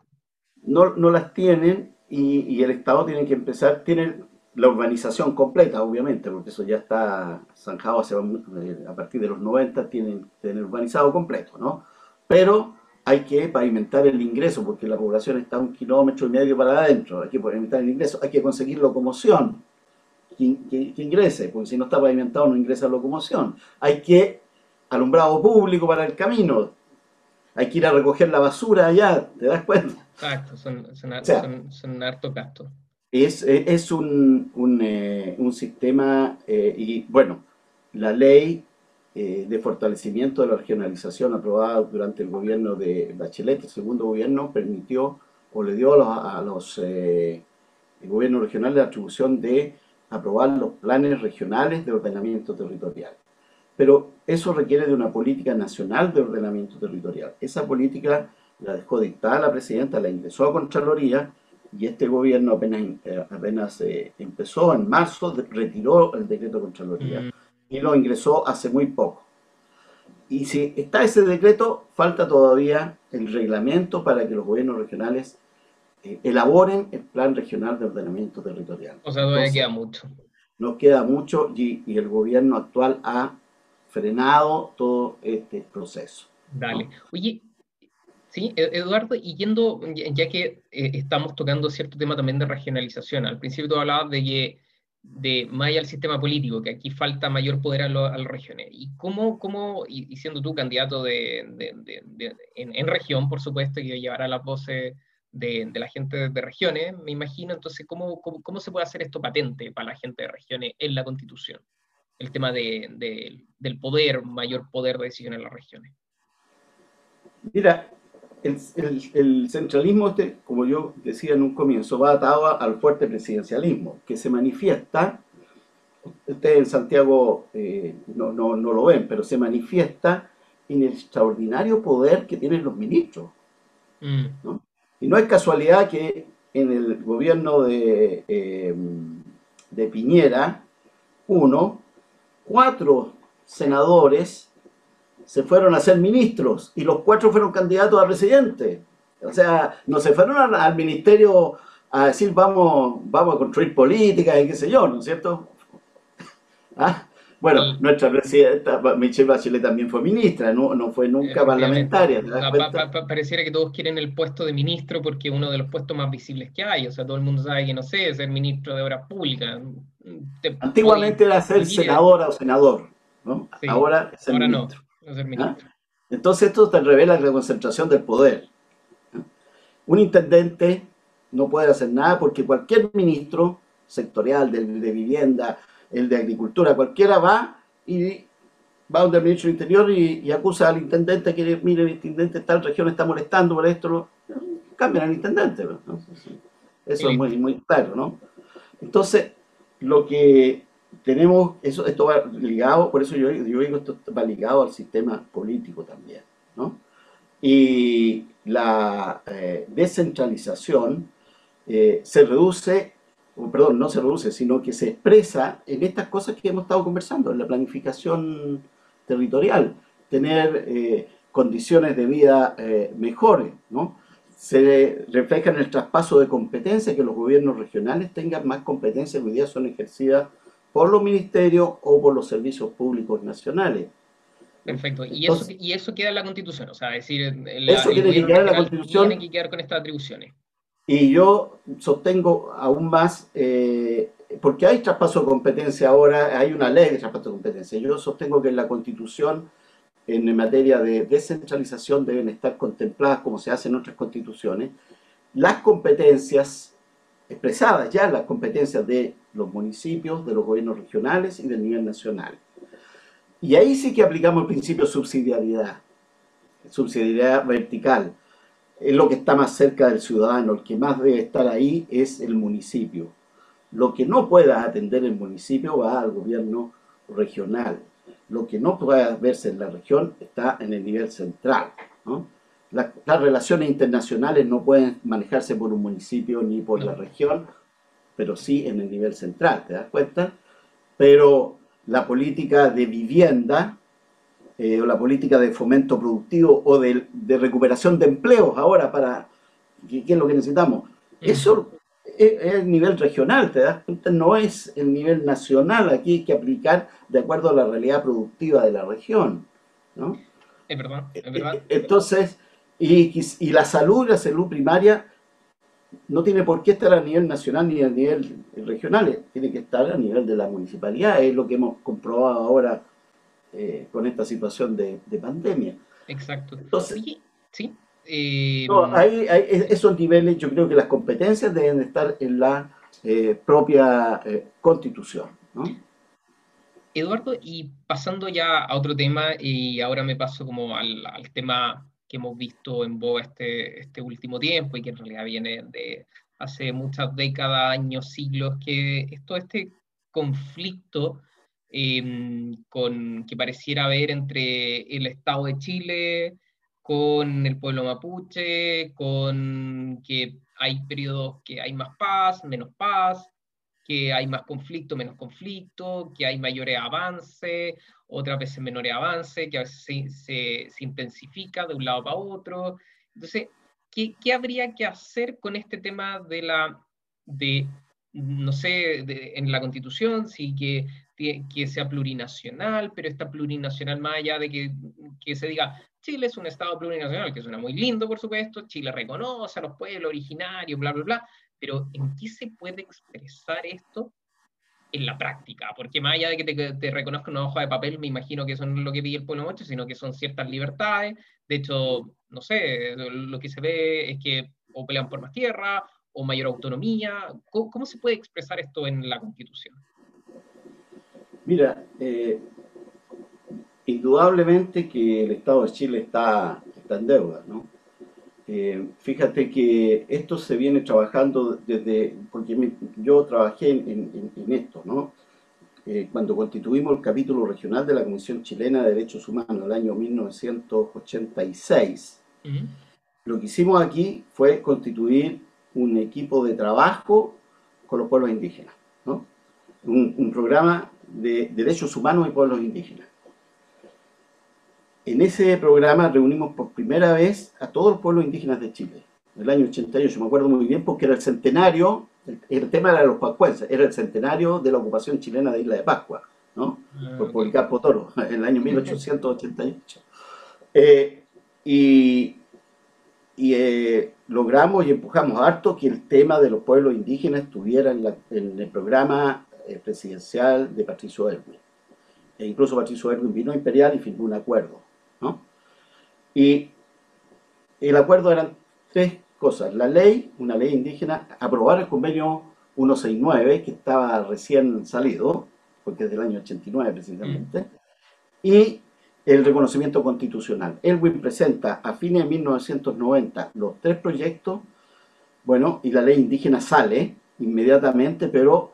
Speaker 2: No, no las tienen, y, y el Estado tiene que empezar, tienen la urbanización completa, obviamente, porque eso ya está zanjado hace, eh, a partir de los 90, tienen, tienen urbanizado completo, ¿no? Pero hay que pavimentar el ingreso, porque la población está un kilómetro y medio para adentro, hay que pavimentar el ingreso, hay que conseguir locomoción, que, ingrese, porque si no está pavimentado no ingresa locomoción. Hay que alumbrado público para el camino, hay que ir a recoger la basura allá, ¿te das cuenta?
Speaker 1: Exacto, son, son, son, harto gastos.
Speaker 2: Es, es un, un, eh, un sistema, eh, y bueno, la ley eh, de fortalecimiento de la regionalización aprobada durante el gobierno de Bachelet, el segundo gobierno, permitió o le dio a los, a gobiernos regionales la atribución de aprobar los planes regionales de ordenamiento territorial. Pero eso requiere de una política nacional de ordenamiento territorial. Esa política la dejó dictada la presidenta, la ingresó a Contraloría y este gobierno apenas, eh, apenas eh, empezó en marzo, retiró el decreto de Contraloría mm. Y lo ingresó hace muy poco. Y si está ese decreto, falta todavía el reglamento para que los gobiernos regionales eh, elaboren el plan regional de ordenamiento territorial.
Speaker 1: O sea, todavía queda mucho.
Speaker 2: Nos queda mucho y, y el gobierno actual ha frenado todo este proceso.
Speaker 1: Dale. Oye, sí, e-, Eduardo, y yendo, ya que eh, estamos tocando cierto tema también de regionalización, al principio tú hablabas de que de allá del sistema político, que aquí falta mayor poder a, las regiones. ¿Y cómo, cómo y, siendo tú candidato de, en, región, por supuesto, que llevará las voces de, la gente de regiones, me imagino, entonces, ¿cómo, ¿cómo, cómo, se puede hacer esto patente para la gente de regiones en la Constitución? el tema de, del poder, mayor poder de decisión en las regiones?
Speaker 2: Mira, el, el, centralismo, este, como yo decía en un comienzo, va atado al fuerte presidencialismo, que se manifiesta, ustedes en Santiago eh, no, no, no, lo ven, pero se manifiesta en el extraordinario poder que tienen los ministros. Mm. Y no es casualidad que en el gobierno de, eh, de Piñera, uno, cuatro senadores se fueron a ser ministros y los cuatro fueron candidatos a presidente. O sea, no se fueron al, ministerio a decir vamos, vamos a construir políticas y qué sé yo, ¿no es cierto? ¿Ah? Bueno, nuestra presidenta Michelle Bachelet también fue ministra, no, no fue nunca parlamentaria.
Speaker 1: pareciera que todos quieren el puesto de ministro porque es uno de los puestos más visibles que hay. O sea, todo el mundo sabe que, no sé, ser ministro de Obras Públicas.
Speaker 2: Antiguamente era ser senadora o senador, ¿no? ahora es ser
Speaker 1: ahora
Speaker 2: ministro.
Speaker 1: No, ministro.
Speaker 2: Entonces esto te revela la concentración del poder. Un intendente no puede hacer nada porque cualquier ministro sectorial de, de vivienda, el de agricultura, cualquiera va y va donde el ministro del Interior y, acusa al intendente que, mire, el intendente tal región está molestando por esto, cambian al intendente. Eso es muy, muy claro, ¿no? Entonces, lo que tenemos, eso, esto va ligado, por eso yo, yo digo esto va ligado al sistema político también, ¿no? Y la eh, descentralización eh, se reduce perdón, no se reduce, sino que se expresa en estas cosas que hemos estado conversando, en la planificación territorial, tener eh, condiciones de vida eh, mejores, ¿no? Se refleja en el traspaso de competencias, que los gobiernos regionales tengan más competencias que hoy día son ejercidas por los ministerios o por los servicios públicos nacionales.
Speaker 1: Perfecto. Y, eso, y eso queda en la Constitución, o sea, decir,
Speaker 2: eso tiene que quedar en la Constitución.
Speaker 1: Tiene que quedar con estas atribuciones.
Speaker 2: Y yo sostengo aún más, eh, porque hay traspaso de competencia ahora, hay una ley de traspaso de competencia. Yo sostengo que en la Constitución, en materia de descentralización, deben estar contempladas, como se hace en otras constituciones, las competencias expresadas ya, las competencias de los municipios, de los gobiernos regionales y del nivel nacional. Y ahí sí que aplicamos el principio de subsidiariedad, subsidiariedad vertical es lo que está más cerca del ciudadano, el que más debe estar ahí es el municipio. Lo que no pueda atender el municipio va al gobierno regional. Lo que no pueda verse en la región está en el nivel central. las relaciones internacionales no pueden manejarse por un municipio ni por la región, pero sí en el nivel central, ¿te das cuenta? Pero la política de vivienda eh, o la política de fomento productivo o de, recuperación de empleos ahora para, ¿qué, es lo que necesitamos? Eso es, el nivel regional, ¿te das cuenta? No es el nivel nacional, aquí hay que aplicar de acuerdo a la realidad productiva de la región, ¿no?
Speaker 1: Es verdad, es verdad.
Speaker 2: Entonces, y, y la salud, la salud primaria, no tiene por qué estar a nivel nacional ni a nivel regional, tiene que estar a nivel de la municipalidad, es lo que hemos comprobado ahora eh, con esta situación de, pandemia.
Speaker 1: Exacto.
Speaker 2: Entonces,
Speaker 1: sí.
Speaker 2: Eh, esos niveles, yo creo que las competencias deben estar en la eh, propia constitución.
Speaker 1: Eduardo, y pasando ya a otro tema, y ahora me paso como al, al tema que hemos visto en boga este, este último tiempo y que en realidad viene de hace muchas décadas, años, siglos, que esto, este conflicto em, con, que pareciera haber entre el Estado de Chile, con el pueblo mapuche, con que hay periodos que hay más paz, menos paz, que hay más conflicto, menos conflicto, que hay mayores avances, otras veces menores avances, que a veces se, se, intensifica de un lado para otro. Entonces, ¿qué, ¿qué, habría que hacer con este tema de la, de, no sé, en la constitución, sí que, que sea plurinacional, pero esta plurinacional más allá de que, que se diga, Chile es un Estado plurinacional, que suena muy lindo, por supuesto, Chile reconoce a los pueblos originarios, bla, bla, bla, pero ¿en qué se puede expresar esto en la práctica, porque más allá de que te, te reconozca una hoja de papel, me imagino que eso no es lo que pide el pueblo mucho, sino que son ciertas libertades. De hecho, no sé, lo que se ve es que o pelean por más tierra o mayor autonomía. ¿Cómo, se puede expresar esto en la Constitución?
Speaker 2: Mira, eh, indudablemente que el Estado de Chile está en deuda, ¿no? Eh, fíjate que esto se viene trabajando desde, porque yo trabajé en, esto, ¿no? Eh, cuando constituimos el capítulo regional de la Comisión Chilena de Derechos Humanos el año 1986, lo que hicimos aquí fue constituir un equipo de trabajo con los pueblos indígenas, ¿no? un programa de derechos humanos y pueblos indígenas. En ese programa reunimos por primera vez a todos los pueblos indígenas de Chile, en el año 88, me acuerdo muy bien porque era el centenario, el, tema era los pascuenses, era el centenario de la ocupación chilena de Isla de Pascua, ¿no? Ah, por Policarpo Toro, en el año 1888. Eh, y eh, logramos y empujamos harto que el tema de los pueblos indígenas estuviera en, el programa eh, presidencial de Patricio Erwin. E incluso Patricio Erwin vino a Imperial y firmó un acuerdo y el acuerdo eran tres cosas. La ley, una ley indígena, aprobar el convenio 169, que estaba recién salido, porque es del año 89 precisamente, y el reconocimiento constitucional. Elwin presenta a fines de 1990 los tres proyectos, bueno, y la ley indígena sale inmediatamente, pero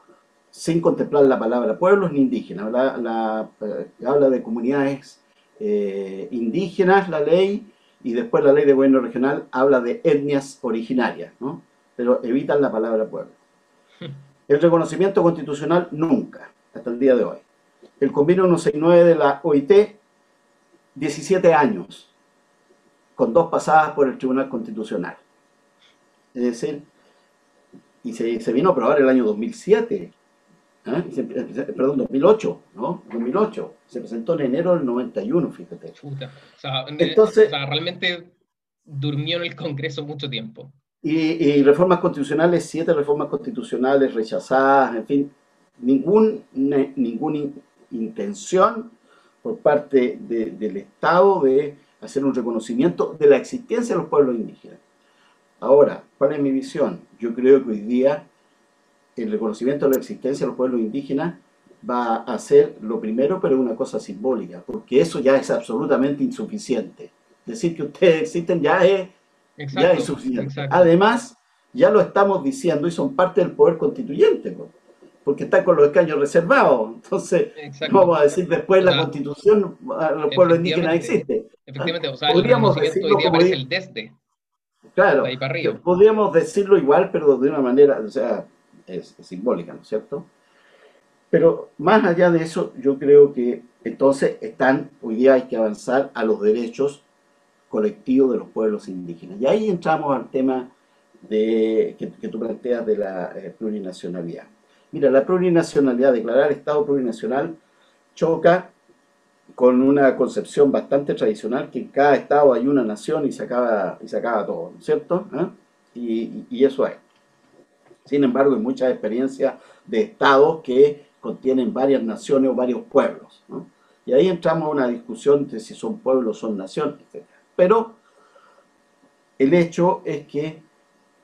Speaker 2: sin contemplar la palabra pueblos ni indígenas. La, eh, habla de comunidades eh, indígenas la ley y después la ley de gobierno regional habla de etnias originarias, ¿no? pero evitan la palabra pueblo. El reconocimiento constitucional nunca, hasta el día de hoy. El convenio 169 de la OIT, 17 años, con dos pasadas por el Tribunal Constitucional. Es decir, y se, se vino a aprobar el año 2007, ¿eh? perdón, 2008, ¿no? 2008. Se presentó en enero del 91, fíjate.
Speaker 1: O sea, Entonces, realmente durmió en el Congreso mucho tiempo.
Speaker 2: Y, reformas constitucionales, siete reformas constitucionales rechazadas, en fin, ningún, ninguna intención por parte del Estado de hacer un reconocimiento de la existencia de los pueblos indígenas. Ahora, ¿cuál es mi visión? Yo creo que hoy día el reconocimiento de la existencia de los pueblos indígenas va a ser lo primero, pero una cosa simbólica, porque eso ya es absolutamente insuficiente. Decir que ustedes existen ya es, ya insuficiente. Además, ya lo estamos diciendo y son parte del poder constituyente, porque están con los escaños reservados. Entonces, vamos a decir después la constitución, los pueblos indígenas existen.
Speaker 1: Efectivamente, o sea, podríamos decirlo como el desde.
Speaker 2: Claro, podríamos decirlo igual, pero de una manera, o sea, es, simbólica, ¿no es cierto? Pero más allá de eso, yo creo que entonces están, hoy día hay que avanzar a los derechos colectivos de los pueblos indígenas. Y ahí entramos al tema de, que, tú planteas de la eh, plurinacionalidad. Mira, la plurinacionalidad, declarar Estado plurinacional, choca con una concepción bastante tradicional que en cada Estado hay una nación y se acaba, y se acaba todo, ¿no es cierto? ¿Ah? Y, y, eso es. Sin embargo, hay muchas experiencias de estados que contienen varias naciones o varios pueblos. Y ahí entramos a una discusión de si son pueblos o son naciones. Pero el hecho es que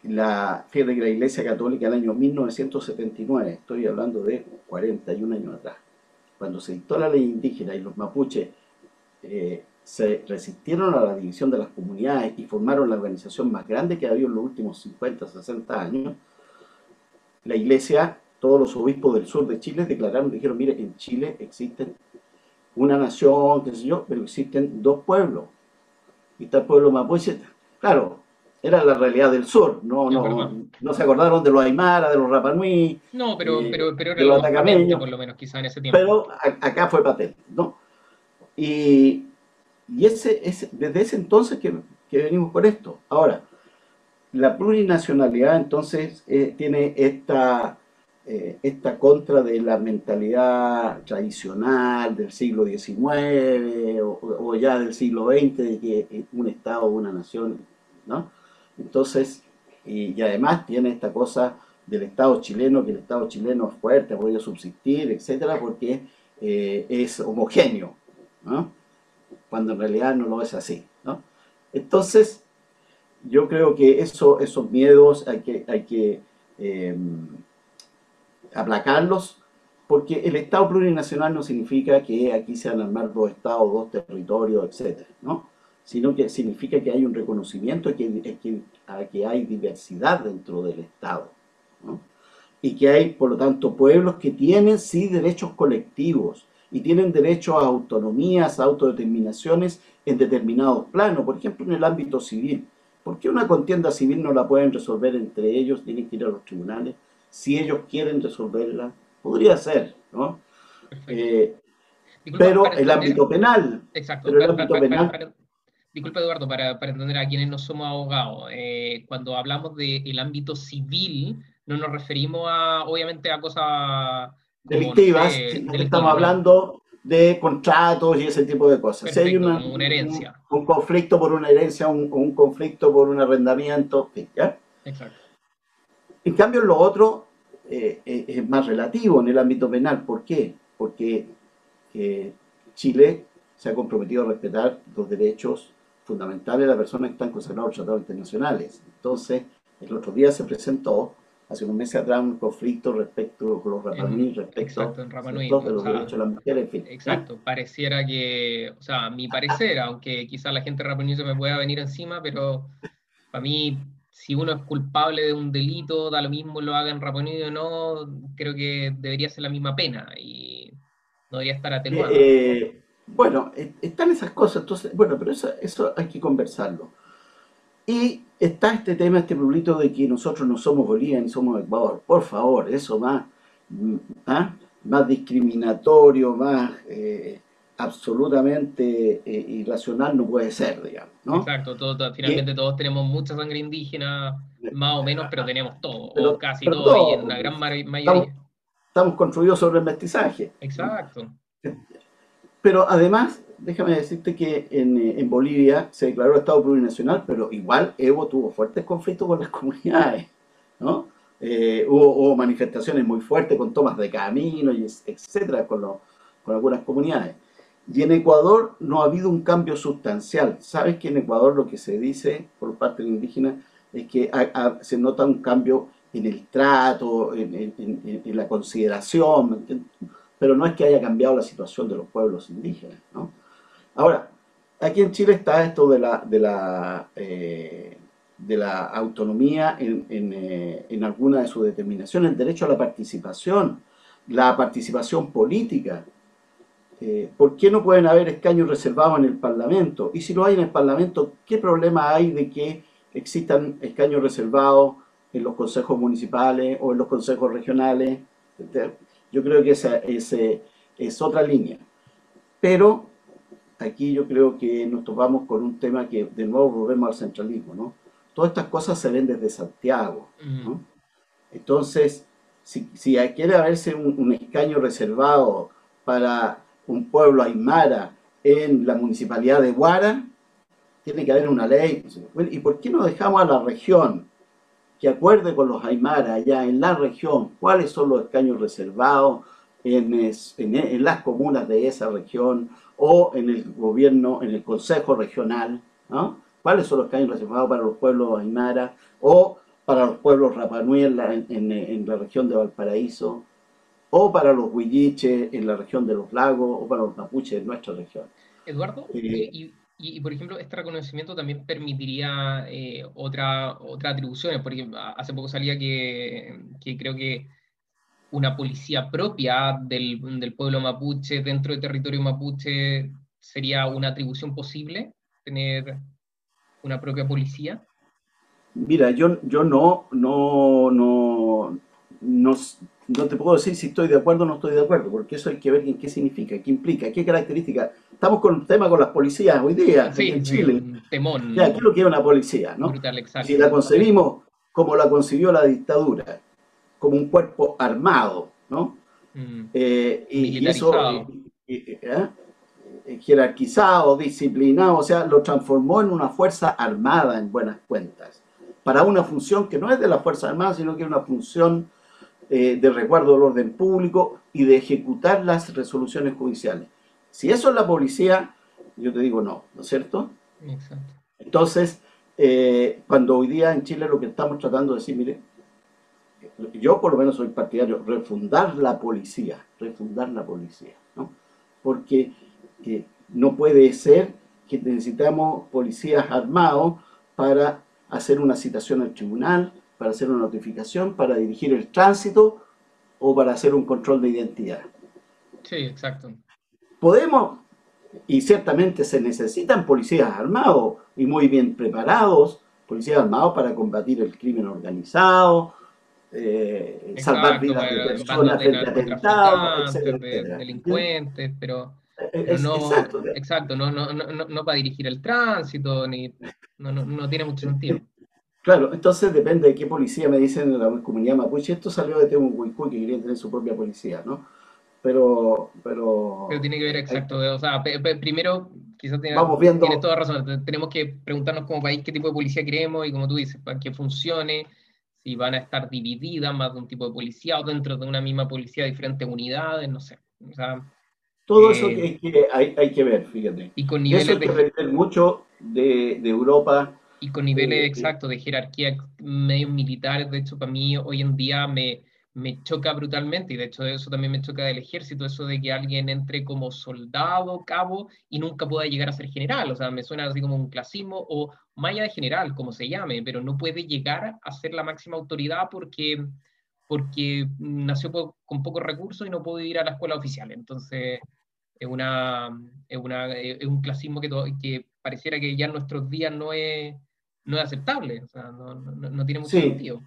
Speaker 2: la fe de la Iglesia Católica el año 1979, estoy hablando de 41 años atrás, cuando se dictó la ley indígena y los mapuches eh, se resistieron a la división de las comunidades y formaron la organización más grande que ha habido en los últimos 50, 60 años, la iglesia, todos los obispos del sur de Chile declararon, dijeron, mire, en Chile existen una nación, qué sé yo, pero existen dos pueblos. Y está el pueblo mapuche, claro, era la realidad del sur, no, no, no, se acordaron de los Aymara, de los Rapanui.
Speaker 1: No, pero, eh, pero, pero era de los por lo menos, quizá en ese tiempo.
Speaker 2: Pero acá fue patente, ¿no? Y, y ese, ese, desde ese entonces que, que, venimos con esto. Ahora, la plurinacionalidad entonces eh, tiene esta, eh, esta contra de la mentalidad tradicional del siglo XIX o, ya del siglo XX, de que un Estado, una nación, ¿no? Entonces, y, además tiene esta cosa del Estado chileno, que el Estado chileno es fuerte, ha podido subsistir, etcétera, porque eh, es homogéneo, ¿no? cuando en realidad no lo es así. ¿no? Entonces, yo creo que eso, esos miedos hay que, hay que em, aplacarlos, porque el Estado plurinacional no significa que aquí se van a armar dos estados, dos territorios, etcétera, ¿no? sino que significa que hay un reconocimiento que, que, que hay diversidad dentro del Estado. Y que hay, por lo tanto, pueblos que tienen sí derechos colectivos y tienen derecho a autonomías, a autodeterminaciones en determinados planos, por ejemplo, en el ámbito civil. ¿Por qué una contienda civil no la pueden resolver entre ellos? Tienen que ir a los tribunales. Si ellos quieren resolverla, podría ser, ¿no? Eh, pero el ámbito penal.
Speaker 1: Exacto. Pero el ámbito penal disculpa Eduardo, para, entender a quienes no somos abogados, eh, cuando hablamos del ámbito civil, no nos referimos a, obviamente, a cosas
Speaker 2: delictivas, estamos hablando de contratos y ese tipo de cosas.
Speaker 1: si hay una, herencia.
Speaker 2: Un, conflicto por una herencia, un, un conflicto por un arrendamiento, ¿ya? Exacto. En cambio, lo otro eh, eh, es más relativo en el ámbito penal. ¿Por qué? Porque Chile se ha comprometido a respetar los derechos fundamentales de la persona que están consagrados en tratados internacionales. Entonces, el otro día se presentó, hace unos meses atrás, un conflicto respecto con los Rapanui, respecto
Speaker 1: exacto,
Speaker 2: de los derechos de la mujer, en fin.
Speaker 1: Exacto, pareciera que, o sea, mi parecer, aunque quizás la gente Rapanui se me pueda venir encima, pero para mí, si uno es culpable de un delito, da lo mismo lo haga en Rapanui o no, creo que debería ser la misma pena y no debería estar atenuado.
Speaker 2: Eh, bueno, e, están esas cosas, entonces, bueno, pero eso, eso hay que conversarlo. Y está este tema, este pueblito de que nosotros no somos Bolivia ni somos Ecuador. Por favor, eso más, mm, ¿ah? más discriminatorio, más eh, absolutamente eh, irracional no puede ser, digamos. ¿no?
Speaker 1: Exacto, finalmente todos tenemos mucha sangre indígena, más o menos, pero tenemos todo, o casi todo, y en la gran mayoría.
Speaker 2: Estamos, estamos construidos sobre el mestizaje.
Speaker 1: Exacto.
Speaker 2: Pero además, déjame decirte que en, Bolivia se declaró Estado plurinacional, pero igual Evo tuvo fuertes conflictos con las comunidades, ¿no? Eh, hubo, manifestaciones muy fuertes con tomas de camino, y etcétera, con, con algunas comunidades. Y en Ecuador no ha habido un cambio sustancial. ¿Sabes que en Ecuador lo que se dice por parte de indígena es que se nota un cambio en el trato, en la consideración? pero no es que haya cambiado la situación de los pueblos indígenas. ¿no? Ahora, aquí en Chile está esto de la, eh, autonomía eh, en, alguna de sus determinaciones, el derecho a la participación, la participación política. Eh, ¿Por qué no pueden haber escaños reservados en el Parlamento? Y si lo hay en el Parlamento, ¿qué problema hay de que existan escaños reservados en los consejos municipales o en los consejos regionales? Yo creo que esa, es otra línea. Pero aquí yo creo que nos topamos con un tema que de nuevo volvemos al centralismo, ¿no? Todas estas cosas se ven desde Santiago, ¿no? Entonces, si, si quiere haberse un, escaño reservado para un pueblo aymara en la municipalidad de Guara, tiene que haber una ley. ¿Y por qué no dejamos a la región que acuerde con los Aymara allá en la región cuáles son los escaños reservados en, en, las comunas de esa región o en el gobierno, en el consejo regional, ¿no? cuáles son los escaños reservados para los pueblos Aymara o para los pueblos Rapanui en la, en, la región de Valparaíso o para los Huilliche en la región de los lagos o para los mapuches en nuestra región.
Speaker 1: Eduardo, eh, y, y, por ejemplo, este reconocimiento también permitiría eh, otra, otra atribuciones, porque hace poco salía que, que creo que una policía propia del, del, pueblo mapuche dentro del territorio mapuche sería una atribución posible, tener una propia policía.
Speaker 2: Mira, yo, yo no, no, no, no, no te puedo decir si estoy de acuerdo o no estoy de acuerdo, porque eso hay que ver qué significa, qué implica, qué características. Estamos con un tema con las policías hoy día en Chile.
Speaker 1: temón.
Speaker 2: Ya, ¿qué es lo que es una policía? ¿no? si la concebimos como la concibió la dictadura, como un cuerpo armado, ¿no? Mm. Eh, y, eso ¿eh? Eh, jerarquizado, disciplinado, o sea, lo transformó en una fuerza armada en buenas cuentas, para una función que no es de la Fuerza Armada, sino que es una función eh, de resguardo del orden público y de ejecutar las resoluciones judiciales. Si eso es la policía, yo te digo no, ¿no es cierto? Exacto. Entonces, eh, cuando hoy día en Chile lo que estamos tratando de decir, mire, yo por lo menos soy partidario, refundar la policía, refundar la policía, ¿no? Porque eh, no puede ser que necesitamos policías armados para hacer una citación al tribunal, para hacer una notificación, para dirigir el tránsito o para hacer un control de identidad.
Speaker 1: Sí, exacto.
Speaker 2: Podemos, y ciertamente se necesitan policías armados y muy bien preparados, policías armados para combatir el crimen organizado, eh, salvar vidas de personas frente a atentados,
Speaker 1: delincuentes, pero, eh, no, exacto, exacto no, no, no, no, para dirigir el tránsito, ni, no, no, no tiene mucho sentido.
Speaker 2: Claro, entonces depende de qué policía me dicen en la comunidad mapuche. Esto salió de Temucuicú, que querían tener su propia policía, ¿no? Pero, pero...
Speaker 1: Pero tiene que ver, exacto. O sea, primero, quizás tiene, Vamos viendo... tiene toda razón. Tenemos que preguntarnos como país qué tipo de policía queremos y como tú dices, para que funcione, si van a estar divididas más de un tipo de policía o dentro de una misma policía diferentes unidades, no sé. O sea,
Speaker 2: Todo eso eh, que hay, hay, que ver, fíjate.
Speaker 1: Y con niveles
Speaker 2: eso hay que mucho de, de Europa
Speaker 1: y con niveles exactos de jerarquía medios militares, de hecho, para mí hoy en día me, me choca brutalmente, y de hecho eso también me choca del ejército, eso de que alguien entre como soldado, cabo, y nunca pueda llegar a ser general, o sea, me suena así como un clasismo, o malla de general, como se llame, pero no puede llegar a ser la máxima autoridad porque, porque nació con pocos recursos y no puede ir a la escuela oficial, entonces es, una, es, una, es un clasismo que, que pareciera que ya en nuestros días no es no es aceptable, o sea, no, no, tiene mucho sentido.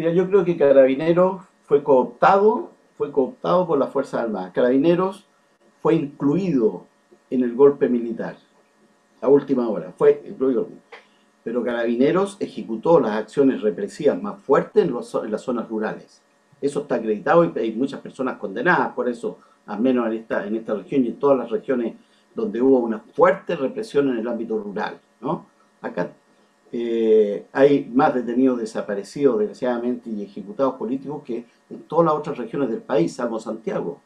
Speaker 2: Mira, yo creo que Carabineros fue cooptado, fue cooptado por las Fuerzas Armadas. Carabineros fue incluido en el golpe militar, a última hora, fue incluido. Pero Carabineros ejecutó las acciones represivas más fuertes en, en las zonas rurales. Eso está acreditado y hay muchas personas condenadas por eso, al menos en esta, en esta región y en todas las regiones donde hubo una fuerte represión en el ámbito rural. ¿no? Acá eh, hay más detenidos desaparecidos, desgraciadamente, y ejecutados políticos que en todas las otras regiones del país, salvo Santiago.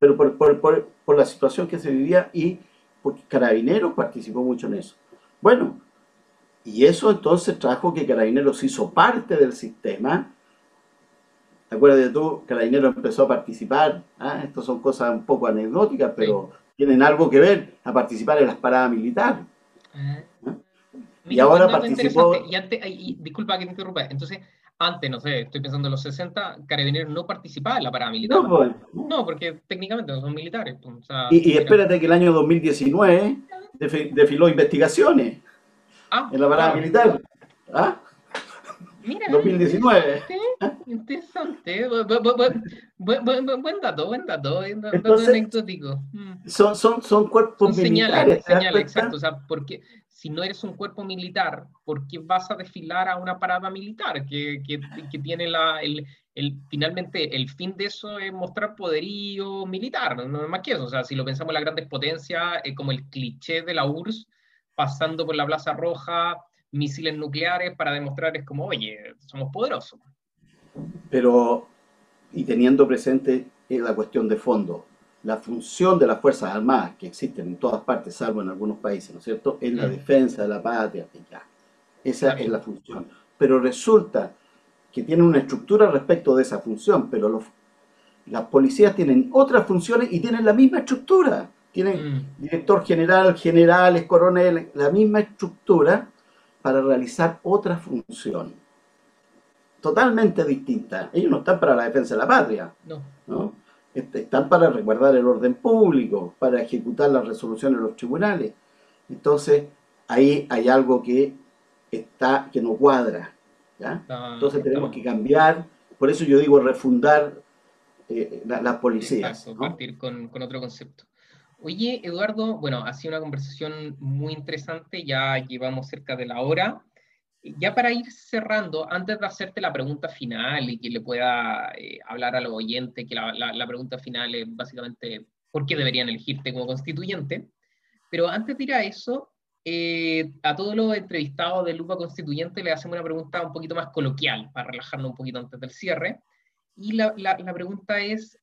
Speaker 2: Pero por, por, por, la situación que se vivía y porque Carabineros participó mucho en eso. Bueno, y eso entonces trajo que Carabineros hizo parte del sistema. ¿Te acuerdas de tú? Carabineros empezó a participar. ¿ah? Estas son cosas un poco anecdóticas, pero tienen algo que ver a participar en las paradas militares
Speaker 1: y ahora participó... Y antes, disculpa que te interrumpa, entonces, antes, no sé, estoy pensando en los 60, Carabineros no participaba en la paramilitar. No, pues, no porque técnicamente no son militares. Pues,
Speaker 2: y, espérate que el año 2019 desfiló investigaciones ah, en la paramilitar. ¿Ah? Mira, 2019.
Speaker 1: Interesante. Buen, buen, dato, buen dato, Entonces, anecdótico.
Speaker 2: Mm. Son, son, son cuerpos
Speaker 1: son militares. Señales, exacto. O sea, porque si no eres un cuerpo militar, ¿por qué vas a desfilar a una parada militar que, que, que tiene la, el, el, finalmente el fin de eso es mostrar poderío militar, no es más que eso. O sea, si lo pensamos en las grandes potencias, es como el cliché de la URSS, pasando por la Plaza Roja, misiles nucleares para demostrar es como, oye, somos poderosos.
Speaker 2: Pero, y teniendo presente la cuestión de fondo, la función de las Fuerzas Armadas, que existen en todas partes, salvo en algunos países, ¿no es cierto?, es la mm. defensa de la patria, ya. Esa es la función. Pero resulta que tienen una estructura respecto de esa función, pero los, las policías tienen otras funciones y tienen la misma estructura. Tienen mm. director general, generales, coroneles, la misma estructura para realizar otra función. Totalmente distinta. Ellos no están para la defensa de la patria. No. Este, están para resguardar el orden público, para ejecutar las resoluciones de los tribunales. Entonces, ahí hay algo que está que no cuadra. Entonces tenemos que cambiar, por eso yo digo refundar eh, la, policía.
Speaker 1: partir con, con, otro concepto. Oye, Eduardo, bueno, ha sido una conversación muy interesante, ya llevamos cerca de la hora. Ya para ir cerrando, antes de hacerte la pregunta final y que le pueda eh, hablar a los oyentes, que la, pregunta final es básicamente por qué deberían elegirte como constituyente, pero antes de ir a eso, eh, a todos los entrevistados de Lupa Constituyente le hacemos una pregunta un poquito más coloquial, para relajarnos un poquito antes del cierre. Y la, pregunta es,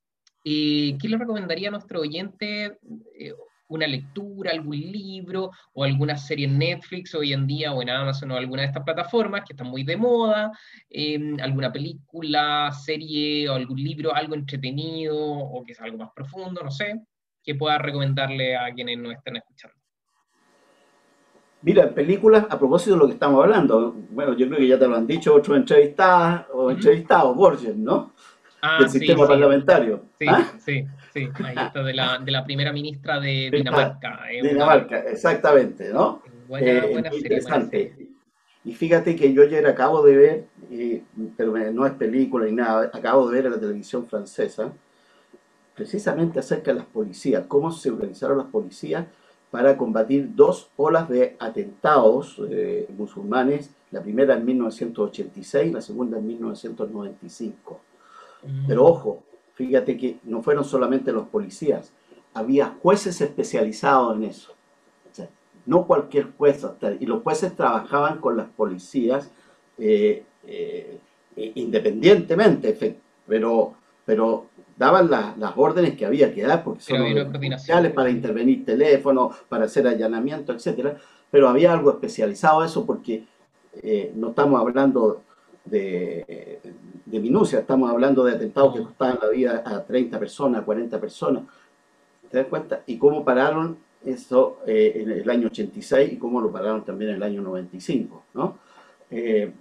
Speaker 1: eh, ¿qué le recomendaría a nuestro oyente? Eh, ¿Una lectura, algún libro o alguna serie en Netflix hoy en día o en Amazon o alguna de estas plataformas que están muy de moda? ¿Alguna película, serie o algún libro, algo entretenido o que es algo más profundo, no sé, que pueda recomendarle a quienes nos estén escuchando?
Speaker 2: Mira, películas, a propósito de lo que estamos hablando, bueno, yo creo que ya te lo han dicho otros entrevistados, o entrevistados, Borges, ¿no? Ah, Del sistema parlamentario.
Speaker 1: Sí, ¿Ah? sí, sí, ahí está, de la, de la primera ministra de Dinamarca.
Speaker 2: Dinamarca, exactamente, ¿no?
Speaker 1: Buena, eh, buena serie, interesante.
Speaker 2: Y fíjate que yo ayer acabo de ver, pero no es película ni nada, acabo de ver en la televisión francesa, precisamente acerca de las policías, cómo se organizaron las policías para combatir dos olas de atentados eh, musulmanes, la primera en 1986, la segunda en 1995. Pero ojo, fíjate que no fueron solamente los policías, había jueces especializados en eso. no cualquier juez, y los jueces trabajaban con las policías eh, eh, independientemente, pero, pero daban las órdenes que había que dar, porque son especiales para intervenir teléfono, para hacer allanamiento, etcétera, pero había algo especializado eso porque eh, no estamos hablando de, de, minucia, estamos hablando de atentados que costaban la vida a 30 personas, a 40 personas. ¿Te das cuenta? Y cómo pararon eso eh, en el año 86 y cómo lo pararon también en el año 95, ¿no? Eh,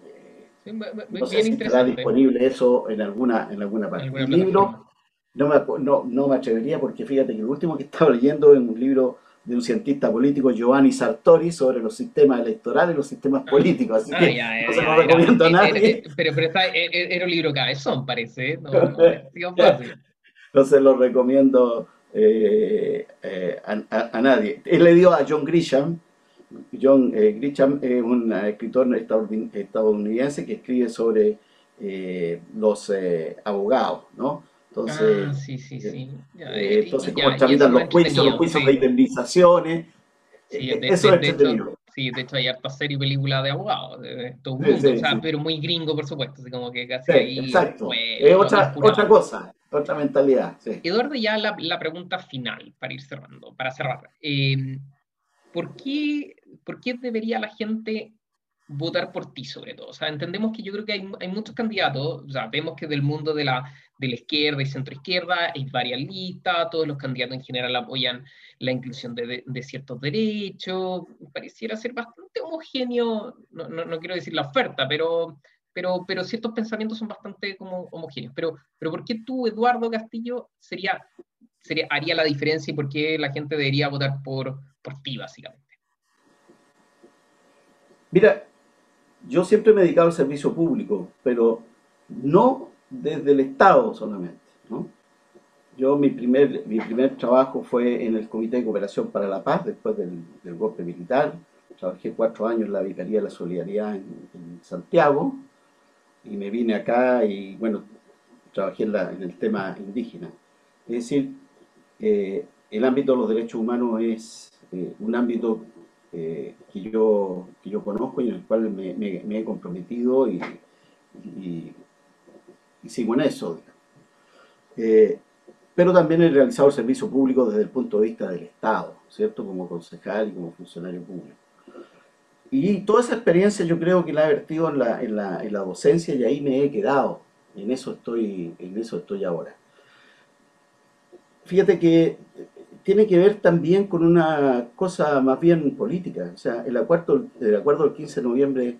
Speaker 2: no sé si estará disponible eso en alguna, en alguna parte. El libro, no me, no, no me atrevería porque fíjate que el último que estaba leyendo es un libro de un cientista político, Giovanni Sartori, sobre los sistemas electorales y los sistemas ah. políticos. Así ah, que no se lo recomiendo a nadie.
Speaker 1: pero, pero está, e, e, era un libro cabezón, parece. No,
Speaker 2: no, se lo recomiendo eh, eh, a, nadie. Él le dio a John Grisham. John eh, Grisham es un escritor estadounidense que escribe sobre los abogados, ¿no? Entonces,
Speaker 1: ah, sí, sí, sí.
Speaker 2: Eh, entonces, como tramitan los juicios, los juicios de indemnizaciones. Sí, eh, eso es entretenido.
Speaker 1: Sí, de hecho hay harta serie y película de abogados, de todo mundo, o sea, pero muy gringo, por supuesto, así como que casi ahí...
Speaker 2: Exacto, es otra, otra cosa, otra mentalidad.
Speaker 1: Eduardo, ya la, la, pregunta final, para ir cerrando, para cerrar. Eh, ¿por, qué, ¿Por qué debería la gente votar por ti sobre todo. O sea, entendemos que yo creo que hay, hay muchos candidatos, o sea, vemos que del mundo de la, de la izquierda y centro izquierda hay varias listas, todos los candidatos en general apoyan la inclusión de, de, ciertos derechos, pareciera ser bastante homogéneo, no, no, no, quiero decir la oferta, pero, pero, pero ciertos pensamientos son bastante como homogéneos. Pero, pero ¿por qué tú, Eduardo Castillo, sería, sería, haría la diferencia y por qué la gente debería votar por, por ti, básicamente?
Speaker 2: Mira, yo siempre me he dedicado al servicio público, pero no desde el Estado solamente. ¿no? Yo mi primer, mi primer trabajo fue en el Comité de Cooperación para la Paz, después del, golpe militar. Trabajé cuatro años en la Vicaría de la Solidaridad en, Santiago y me vine acá y bueno, trabajé en, el tema indígena. Es decir, eh, el ámbito de los derechos humanos es eh, un ámbito que, yo, que yo conozco y en el cual me, he comprometido y, en eso. Eh, pero también he realizado el servicio público desde el punto de vista del Estado, ¿cierto? Como concejal y como funcionario público. Y toda esa experiencia yo creo que la he vertido en la, en la, en la docencia y ahí me he quedado. En eso estoy, en eso estoy ahora. Fíjate que tiene que ver también con una cosa más bien política. O sea, el acuerdo, el acuerdo del 15 de noviembre,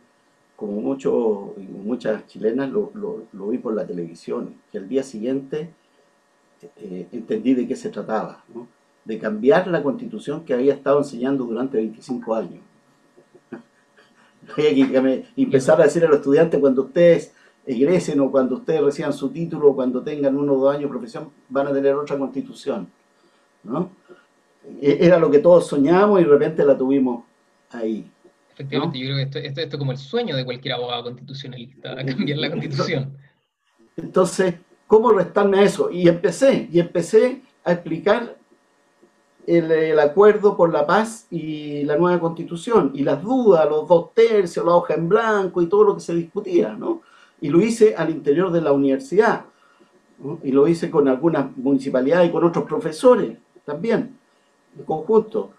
Speaker 2: como muchos, muchas chilenas, lo, vi por la televisión, que al día siguiente eh, entendí de qué se trataba, de cambiar la constitución que había estado enseñando durante 25 años. Que empezar a decir a los estudiantes cuando ustedes egresen o cuando ustedes reciban su título o cuando tengan uno o dos años de profesión, van a tener otra constitución. E, era lo que todos soñamos y de repente la tuvimos ahí.
Speaker 1: Efectivamente, yo creo que esto, esto, esto, es como el sueño de cualquier abogado constitucionalista, cambiar la constitución.
Speaker 2: Entonces, ¿cómo restarme a eso? Y empecé, y empecé a explicar el, el, acuerdo por la paz y la nueva constitución, y las dudas, los dos tercios, la hoja en blanco y todo lo que se discutía, ¿no? Y lo hice al interior de la universidad, y lo hice con algunas municipalidades y con otros profesores también, en conjunto.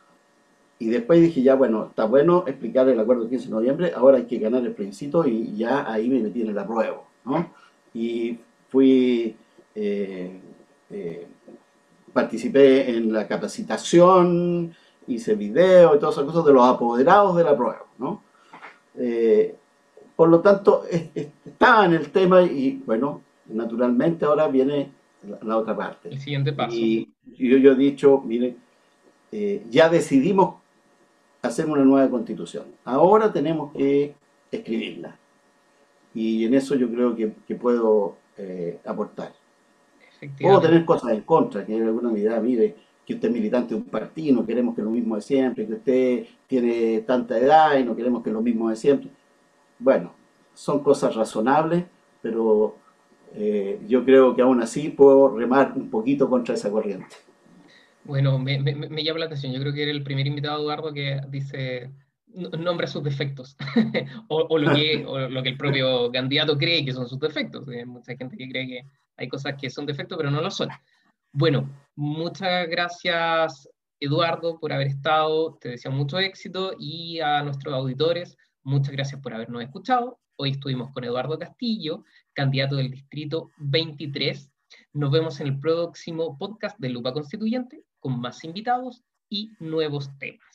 Speaker 2: Y después dije, ya bueno, está bueno explicar el acuerdo del 15 de noviembre, ahora hay que ganar el plebiscito y ya ahí me metí en el apruebo, ¿no? Y fui, eh, eh, participé en la capacitación, hice video y todas esas cosas de los apoderados del apruebo, ¿no? Eh, por lo tanto, estaba en el tema y bueno, naturalmente ahora viene la, otra parte.
Speaker 1: El siguiente paso.
Speaker 2: Y, yo, yo, he dicho, mire, eh, ya decidimos hacer una nueva constitución. Ahora tenemos que escribirla. Y en eso yo creo que, puedo eh, aportar. Puedo tener cosas en contra, que hay alguna mirada, mire, que usted es militante de un partido, no queremos que lo mismo de siempre, que usted tiene tanta edad y no queremos que lo mismo de siempre. Bueno, son cosas razonables, pero eh, yo creo que aún así puedo remar un poquito contra esa corriente.
Speaker 1: Bueno, me, me, llama la atención. Yo creo que era el primer invitado, Eduardo, que dice, nombra sus defectos, o, lo que, lo que el propio candidato cree que son sus defectos. Hay mucha gente que cree que hay cosas que son defectos, pero no lo son. Bueno, muchas gracias, Eduardo, por haber estado. Te deseo mucho éxito y a nuestros auditores, muchas gracias por habernos escuchado. Hoy estuvimos con Eduardo Castillo, candidato del Distrito 23. Nos vemos en el próximo podcast de Lupa Constituyente con más invitados y nuevos temas.